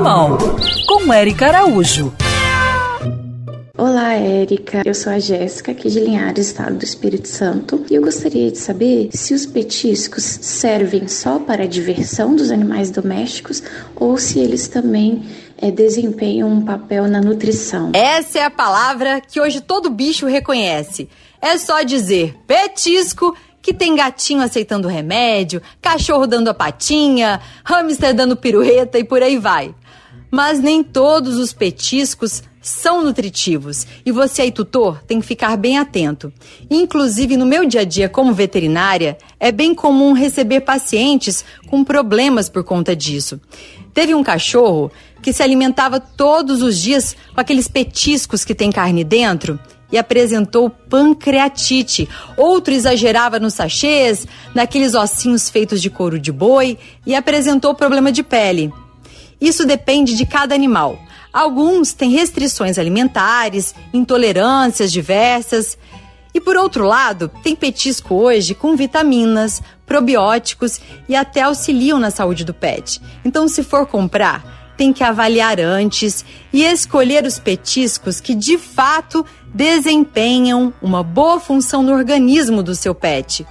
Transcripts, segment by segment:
Animal, com Érica Araújo. Olá, Érica. Eu sou a Jéssica, aqui de Linhares, estado do Espírito Santo, e eu gostaria de saber se os petiscos servem só para a diversão dos animais domésticos ou se eles também é, desempenham um papel na nutrição. Essa é a palavra que hoje todo bicho reconhece. É só dizer petisco que tem gatinho aceitando remédio, cachorro dando a patinha, hamster dando pirueta e por aí vai. Mas nem todos os petiscos são nutritivos e você aí, tutor, tem que ficar bem atento. Inclusive, no meu dia a dia como veterinária, é bem comum receber pacientes com problemas por conta disso. Teve um cachorro que se alimentava todos os dias com aqueles petiscos que tem carne dentro e apresentou pancreatite. Outro exagerava nos sachês, naqueles ossinhos feitos de couro de boi e apresentou problema de pele. Isso depende de cada animal. Alguns têm restrições alimentares, intolerâncias diversas. E por outro lado, tem petisco hoje com vitaminas, probióticos e até auxiliam na saúde do pet. Então, se for comprar, tem que avaliar antes e escolher os petiscos que de fato desempenham uma boa função no organismo do seu pet.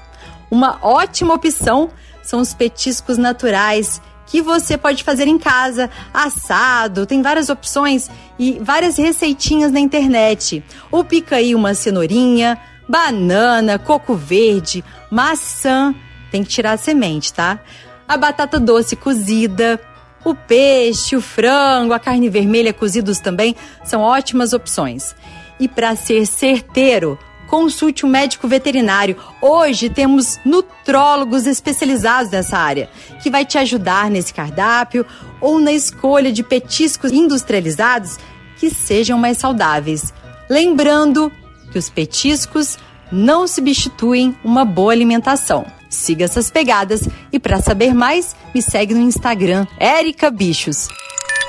Uma ótima opção são os petiscos naturais que você pode fazer em casa, assado, tem várias opções e várias receitinhas na internet. Ou pica aí uma cenourinha, banana, coco verde, maçã, tem que tirar a semente, tá? A batata doce cozida, o peixe, o frango, a carne vermelha cozidos também são ótimas opções. E para ser certeiro, consulte um médico veterinário. Hoje temos nutrólogos especializados nessa área, que vai te ajudar nesse cardápio ou na escolha de petiscos industrializados que sejam mais saudáveis. Lembrando que os petiscos não substituem uma boa alimentação. Siga essas pegadas e para saber mais, me segue no Instagram, Erica Bichos.